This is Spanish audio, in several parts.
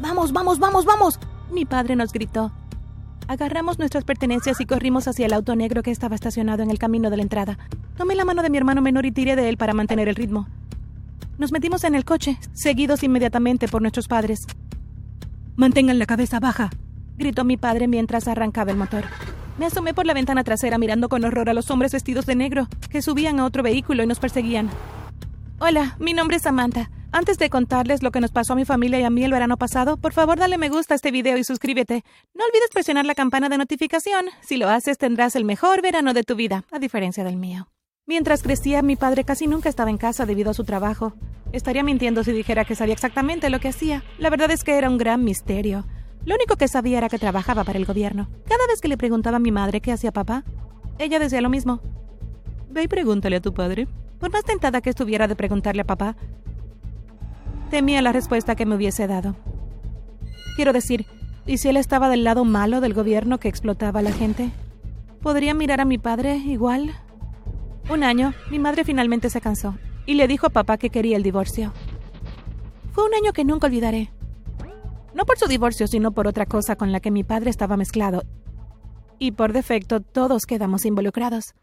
Vamos, vamos, vamos, vamos. Mi padre nos gritó. Agarramos nuestras pertenencias y corrimos hacia el auto negro que estaba estacionado en el camino de la entrada. Tomé la mano de mi hermano menor y tiré de él para mantener el ritmo. Nos metimos en el coche, seguidos inmediatamente por nuestros padres. Mantengan la cabeza baja, gritó mi padre mientras arrancaba el motor. Me asomé por la ventana trasera mirando con horror a los hombres vestidos de negro que subían a otro vehículo y nos perseguían. Hola, mi nombre es Samantha. Antes de contarles lo que nos pasó a mi familia y a mí el verano pasado, por favor dale me gusta a este video y suscríbete. No olvides presionar la campana de notificación. Si lo haces tendrás el mejor verano de tu vida, a diferencia del mío. Mientras crecía, mi padre casi nunca estaba en casa debido a su trabajo. Estaría mintiendo si dijera que sabía exactamente lo que hacía. La verdad es que era un gran misterio. Lo único que sabía era que trabajaba para el gobierno. Cada vez que le preguntaba a mi madre qué hacía papá, ella decía lo mismo. Ve y pregúntale a tu padre. Por más tentada que estuviera de preguntarle a papá, Temía la respuesta que me hubiese dado. Quiero decir, ¿y si él estaba del lado malo del gobierno que explotaba a la gente? ¿Podría mirar a mi padre igual? Un año, mi madre finalmente se cansó y le dijo a papá que quería el divorcio. Fue un año que nunca olvidaré. No por su divorcio, sino por otra cosa con la que mi padre estaba mezclado. Y por defecto, todos quedamos involucrados.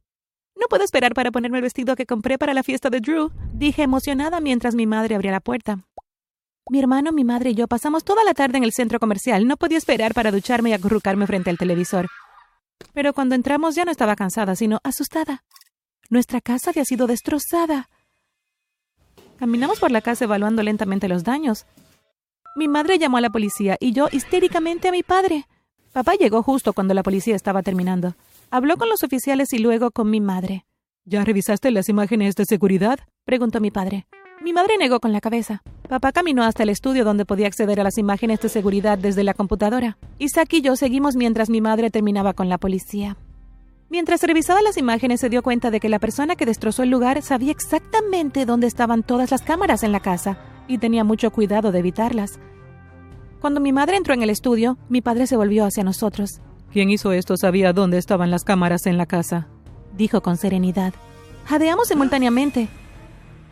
No puedo esperar para ponerme el vestido que compré para la fiesta de Drew, dije emocionada mientras mi madre abría la puerta. Mi hermano, mi madre y yo pasamos toda la tarde en el centro comercial. No podía esperar para ducharme y acurrucarme frente al televisor. Pero cuando entramos ya no estaba cansada, sino asustada. Nuestra casa había sido destrozada. Caminamos por la casa evaluando lentamente los daños. Mi madre llamó a la policía y yo histéricamente a mi padre. Papá llegó justo cuando la policía estaba terminando. Habló con los oficiales y luego con mi madre. ¿Ya revisaste las imágenes de seguridad? preguntó mi padre. Mi madre negó con la cabeza. Papá caminó hasta el estudio donde podía acceder a las imágenes de seguridad desde la computadora. Isaac y yo seguimos mientras mi madre terminaba con la policía. Mientras revisaba las imágenes se dio cuenta de que la persona que destrozó el lugar sabía exactamente dónde estaban todas las cámaras en la casa y tenía mucho cuidado de evitarlas. Cuando mi madre entró en el estudio, mi padre se volvió hacia nosotros. ¿Quién hizo esto sabía dónde estaban las cámaras en la casa? dijo con serenidad. Jadeamos simultáneamente.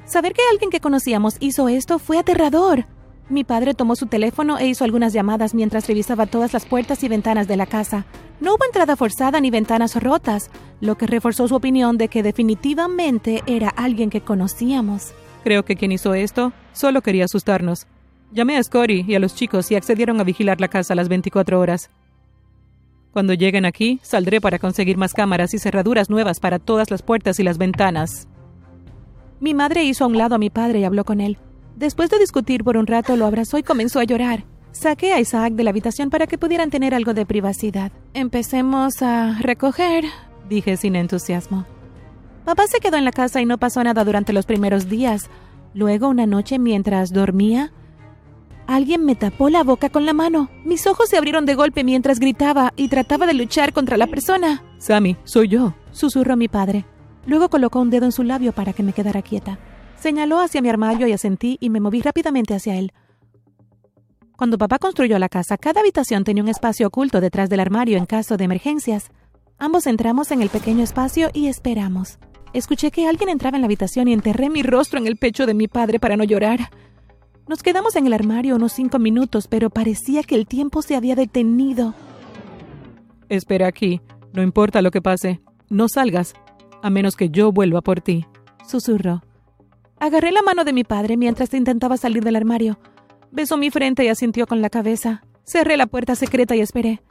Saber que alguien que conocíamos hizo esto fue aterrador. Mi padre tomó su teléfono e hizo algunas llamadas mientras revisaba todas las puertas y ventanas de la casa. No hubo entrada forzada ni ventanas rotas, lo que reforzó su opinión de que definitivamente era alguien que conocíamos. Creo que quien hizo esto solo quería asustarnos. Llamé a Scotty y a los chicos y accedieron a vigilar la casa las 24 horas. Cuando lleguen aquí, saldré para conseguir más cámaras y cerraduras nuevas para todas las puertas y las ventanas. Mi madre hizo a un lado a mi padre y habló con él. Después de discutir por un rato, lo abrazó y comenzó a llorar. Saqué a Isaac de la habitación para que pudieran tener algo de privacidad. Empecemos a recoger, dije sin entusiasmo. Papá se quedó en la casa y no pasó nada durante los primeros días. Luego, una noche, mientras dormía, alguien me tapó la boca con la mano. Mis ojos se abrieron de golpe mientras gritaba y trataba de luchar contra la persona. Sammy, soy yo, susurró mi padre. Luego colocó un dedo en su labio para que me quedara quieta. Señaló hacia mi armario y asentí y me moví rápidamente hacia él. Cuando papá construyó la casa, cada habitación tenía un espacio oculto detrás del armario en caso de emergencias. Ambos entramos en el pequeño espacio y esperamos. Escuché que alguien entraba en la habitación y enterré mi rostro en el pecho de mi padre para no llorar. Nos quedamos en el armario unos cinco minutos, pero parecía que el tiempo se había detenido. Espera aquí. No importa lo que pase. No salgas a menos que yo vuelva por ti, susurró. Agarré la mano de mi padre mientras intentaba salir del armario. Besó mi frente y asintió con la cabeza. Cerré la puerta secreta y esperé.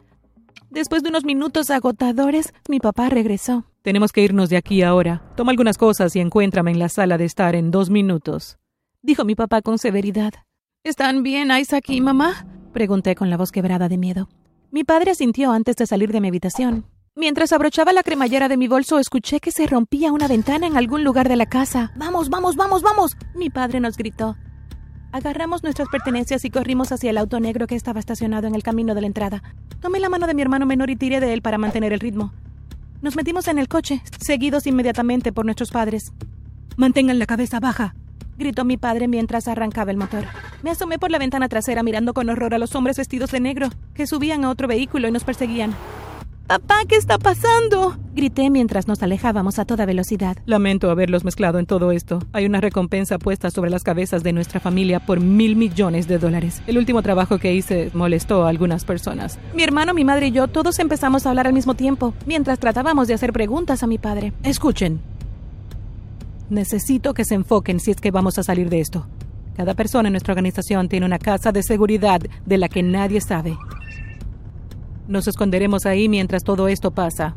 Después de unos minutos agotadores, mi papá regresó. Tenemos que irnos de aquí ahora. Toma algunas cosas y encuéntrame en la sala de estar en dos minutos, dijo mi papá con severidad. ¿Están bien, Isaac y mamá? pregunté con la voz quebrada de miedo. Mi padre asintió antes de salir de mi habitación. Mientras abrochaba la cremallera de mi bolso, escuché que se rompía una ventana en algún lugar de la casa. ¡Vamos, vamos, vamos, vamos! Mi padre nos gritó. Agarramos nuestras pertenencias y corrimos hacia el auto negro que estaba estacionado en el camino de la entrada. Tomé la mano de mi hermano menor y tiré de él para mantener el ritmo. Nos metimos en el coche, seguidos inmediatamente por nuestros padres. Mantengan la cabeza baja, gritó mi padre mientras arrancaba el motor. Me asomé por la ventana trasera mirando con horror a los hombres vestidos de negro que subían a otro vehículo y nos perseguían. Papá, ¿qué está pasando? Grité mientras nos alejábamos a toda velocidad. Lamento haberlos mezclado en todo esto. Hay una recompensa puesta sobre las cabezas de nuestra familia por mil millones de dólares. El último trabajo que hice molestó a algunas personas. Mi hermano, mi madre y yo todos empezamos a hablar al mismo tiempo, mientras tratábamos de hacer preguntas a mi padre. Escuchen. Necesito que se enfoquen si es que vamos a salir de esto. Cada persona en nuestra organización tiene una casa de seguridad de la que nadie sabe. Nos esconderemos ahí mientras todo esto pasa.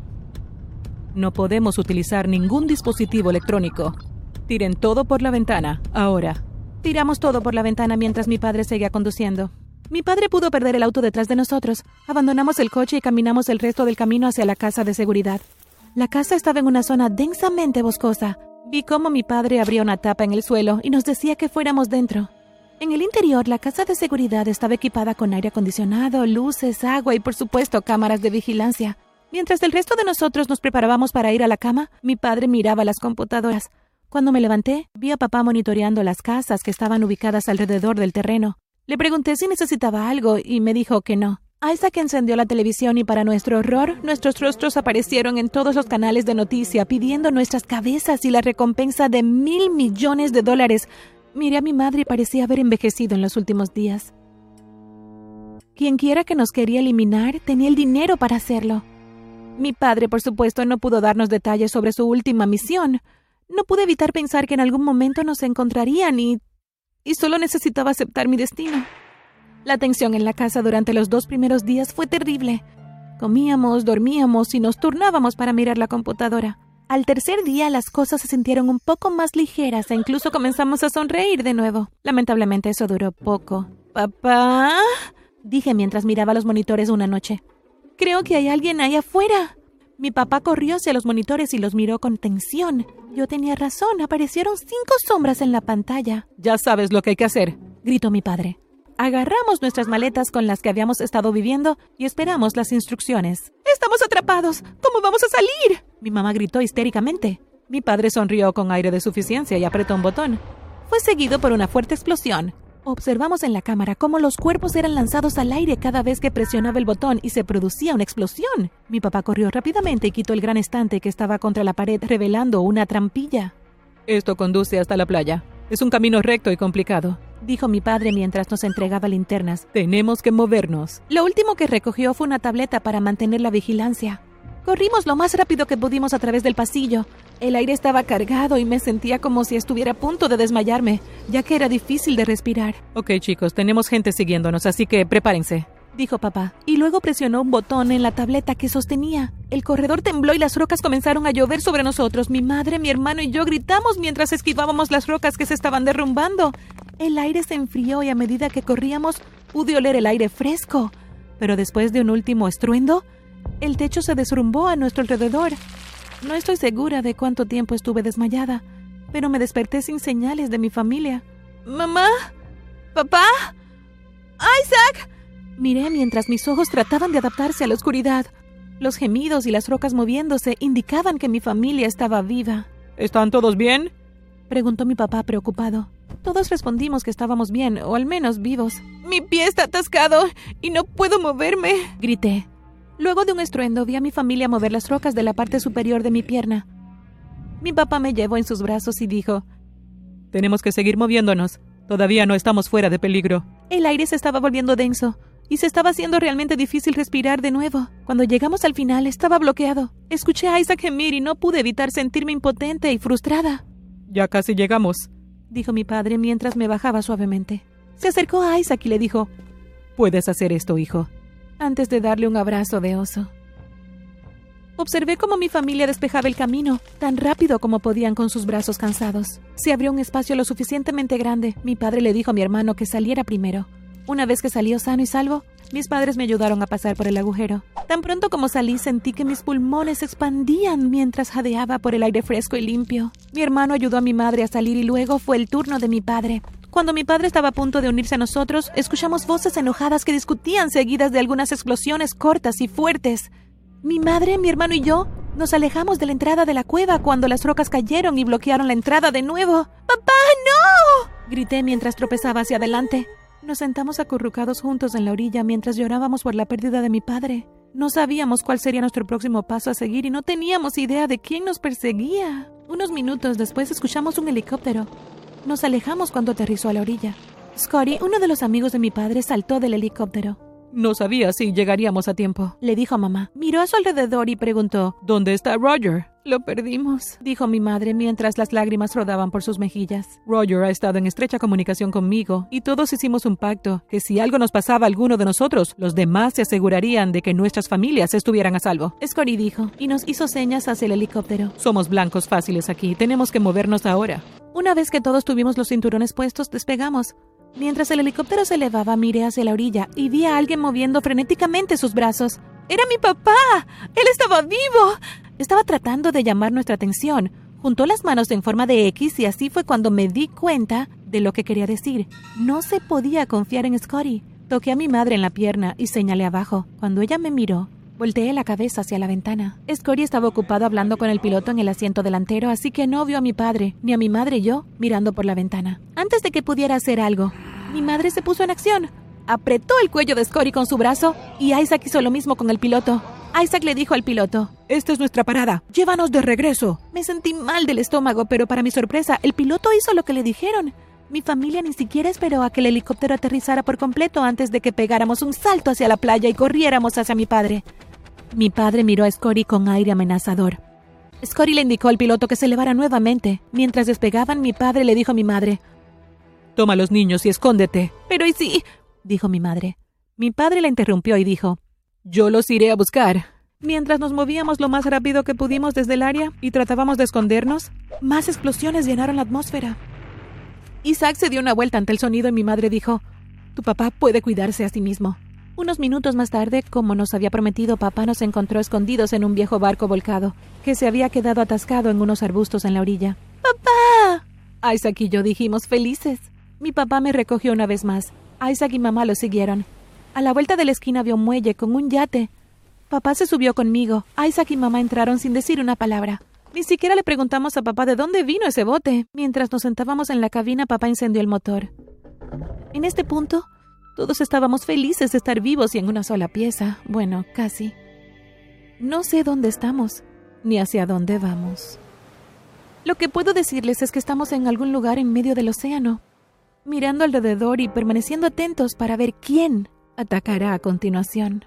No podemos utilizar ningún dispositivo electrónico. Tiren todo por la ventana, ahora. Tiramos todo por la ventana mientras mi padre seguía conduciendo. Mi padre pudo perder el auto detrás de nosotros. Abandonamos el coche y caminamos el resto del camino hacia la casa de seguridad. La casa estaba en una zona densamente boscosa. Vi cómo mi padre abría una tapa en el suelo y nos decía que fuéramos dentro. En el interior, la casa de seguridad estaba equipada con aire acondicionado, luces, agua y por supuesto cámaras de vigilancia. Mientras el resto de nosotros nos preparábamos para ir a la cama, mi padre miraba las computadoras. Cuando me levanté, vi a papá monitoreando las casas que estaban ubicadas alrededor del terreno. Le pregunté si necesitaba algo y me dijo que no. Isaac encendió la televisión y para nuestro horror, nuestros rostros aparecieron en todos los canales de noticia pidiendo nuestras cabezas y la recompensa de mil millones de dólares Miré a mi madre y parecía haber envejecido en los últimos días. Quienquiera que nos quería eliminar tenía el dinero para hacerlo. Mi padre, por supuesto, no pudo darnos detalles sobre su última misión. No pude evitar pensar que en algún momento nos encontrarían y... y solo necesitaba aceptar mi destino. La tensión en la casa durante los dos primeros días fue terrible. Comíamos, dormíamos y nos turnábamos para mirar la computadora. Al tercer día las cosas se sintieron un poco más ligeras e incluso comenzamos a sonreír de nuevo. Lamentablemente eso duró poco. Papá, dije mientras miraba los monitores una noche. Creo que hay alguien ahí afuera. Mi papá corrió hacia los monitores y los miró con tensión. Yo tenía razón, aparecieron cinco sombras en la pantalla. Ya sabes lo que hay que hacer, gritó mi padre. Agarramos nuestras maletas con las que habíamos estado viviendo y esperamos las instrucciones. ¡Estamos atrapados! ¿Cómo vamos a salir? Mi mamá gritó histéricamente. Mi padre sonrió con aire de suficiencia y apretó un botón. Fue seguido por una fuerte explosión. Observamos en la cámara cómo los cuerpos eran lanzados al aire cada vez que presionaba el botón y se producía una explosión. Mi papá corrió rápidamente y quitó el gran estante que estaba contra la pared, revelando una trampilla. Esto conduce hasta la playa. Es un camino recto y complicado dijo mi padre mientras nos entregaba linternas. Tenemos que movernos. Lo último que recogió fue una tableta para mantener la vigilancia. Corrimos lo más rápido que pudimos a través del pasillo. El aire estaba cargado y me sentía como si estuviera a punto de desmayarme, ya que era difícil de respirar. Ok chicos, tenemos gente siguiéndonos, así que prepárense dijo papá, y luego presionó un botón en la tableta que sostenía. El corredor tembló y las rocas comenzaron a llover sobre nosotros. Mi madre, mi hermano y yo gritamos mientras esquivábamos las rocas que se estaban derrumbando. El aire se enfrió y a medida que corríamos pude oler el aire fresco. Pero después de un último estruendo, el techo se derrumbó a nuestro alrededor. No estoy segura de cuánto tiempo estuve desmayada, pero me desperté sin señales de mi familia. ¿Mamá? ¿Papá? ¡Isaac! Miré mientras mis ojos trataban de adaptarse a la oscuridad. Los gemidos y las rocas moviéndose indicaban que mi familia estaba viva. ¿Están todos bien? preguntó mi papá preocupado. Todos respondimos que estábamos bien, o al menos vivos. Mi pie está atascado y no puedo moverme, grité. Luego de un estruendo vi a mi familia mover las rocas de la parte superior de mi pierna. Mi papá me llevó en sus brazos y dijo, Tenemos que seguir moviéndonos. Todavía no estamos fuera de peligro. El aire se estaba volviendo denso y se estaba haciendo realmente difícil respirar de nuevo. Cuando llegamos al final estaba bloqueado. Escuché a Isaac gemir y no pude evitar sentirme impotente y frustrada. Ya casi llegamos, dijo mi padre mientras me bajaba suavemente. Se acercó a Isaac y le dijo, Puedes hacer esto, hijo. Antes de darle un abrazo de oso. Observé cómo mi familia despejaba el camino, tan rápido como podían con sus brazos cansados. Se abrió un espacio lo suficientemente grande. Mi padre le dijo a mi hermano que saliera primero. Una vez que salió sano y salvo, mis padres me ayudaron a pasar por el agujero. Tan pronto como salí sentí que mis pulmones se expandían mientras jadeaba por el aire fresco y limpio. Mi hermano ayudó a mi madre a salir y luego fue el turno de mi padre. Cuando mi padre estaba a punto de unirse a nosotros, escuchamos voces enojadas que discutían seguidas de algunas explosiones cortas y fuertes. Mi madre, mi hermano y yo nos alejamos de la entrada de la cueva cuando las rocas cayeron y bloquearon la entrada de nuevo. ¡Papá, no! grité mientras tropezaba hacia adelante. Nos sentamos acurrucados juntos en la orilla mientras llorábamos por la pérdida de mi padre. No sabíamos cuál sería nuestro próximo paso a seguir y no teníamos idea de quién nos perseguía. Unos minutos después escuchamos un helicóptero. Nos alejamos cuando aterrizó a la orilla. Scotty, uno de los amigos de mi padre, saltó del helicóptero. No sabía si llegaríamos a tiempo, le dijo mamá. Miró a su alrededor y preguntó, ¿Dónde está Roger? Lo perdimos, dijo mi madre mientras las lágrimas rodaban por sus mejillas. Roger ha estado en estrecha comunicación conmigo y todos hicimos un pacto que si algo nos pasaba a alguno de nosotros, los demás se asegurarían de que nuestras familias estuvieran a salvo. Scotty dijo y nos hizo señas hacia el helicóptero. Somos blancos fáciles aquí, tenemos que movernos ahora. Una vez que todos tuvimos los cinturones puestos, despegamos. Mientras el helicóptero se elevaba, miré hacia la orilla y vi a alguien moviendo frenéticamente sus brazos. ¡Era mi papá! ¡Él estaba vivo! Estaba tratando de llamar nuestra atención. Juntó las manos en forma de X y así fue cuando me di cuenta de lo que quería decir. No se podía confiar en Scotty. Toqué a mi madre en la pierna y señalé abajo. Cuando ella me miró, volteé la cabeza hacia la ventana. Scotty estaba ocupado hablando con el piloto en el asiento delantero, así que no vio a mi padre, ni a mi madre y yo mirando por la ventana. Antes de que pudiera hacer algo, mi madre se puso en acción. Apretó el cuello de Scotty con su brazo y Isaac hizo lo mismo con el piloto. Isaac le dijo al piloto, Esta es nuestra parada, llévanos de regreso. Me sentí mal del estómago, pero para mi sorpresa, el piloto hizo lo que le dijeron. Mi familia ni siquiera esperó a que el helicóptero aterrizara por completo antes de que pegáramos un salto hacia la playa y corriéramos hacia mi padre. Mi padre miró a Scotty con aire amenazador. Scotty le indicó al piloto que se elevara nuevamente. Mientras despegaban, mi padre le dijo a mi madre, Toma los niños y escóndete. Pero ¿y sí? dijo mi madre. Mi padre la interrumpió y dijo, Yo los iré a buscar. Mientras nos movíamos lo más rápido que pudimos desde el área y tratábamos de escondernos, más explosiones llenaron la atmósfera. Isaac se dio una vuelta ante el sonido y mi madre dijo, Tu papá puede cuidarse a sí mismo. Unos minutos más tarde, como nos había prometido, papá nos encontró escondidos en un viejo barco volcado, que se había quedado atascado en unos arbustos en la orilla. ¡Papá! Isaac y yo dijimos felices. Mi papá me recogió una vez más. Isaac y mamá lo siguieron. A la vuelta de la esquina había un muelle con un yate. Papá se subió conmigo. Isaac y mamá entraron sin decir una palabra. Ni siquiera le preguntamos a papá de dónde vino ese bote. Mientras nos sentábamos en la cabina, papá encendió el motor. En este punto, todos estábamos felices de estar vivos y en una sola pieza. Bueno, casi. No sé dónde estamos, ni hacia dónde vamos. Lo que puedo decirles es que estamos en algún lugar en medio del océano, mirando alrededor y permaneciendo atentos para ver quién atacará a continuación.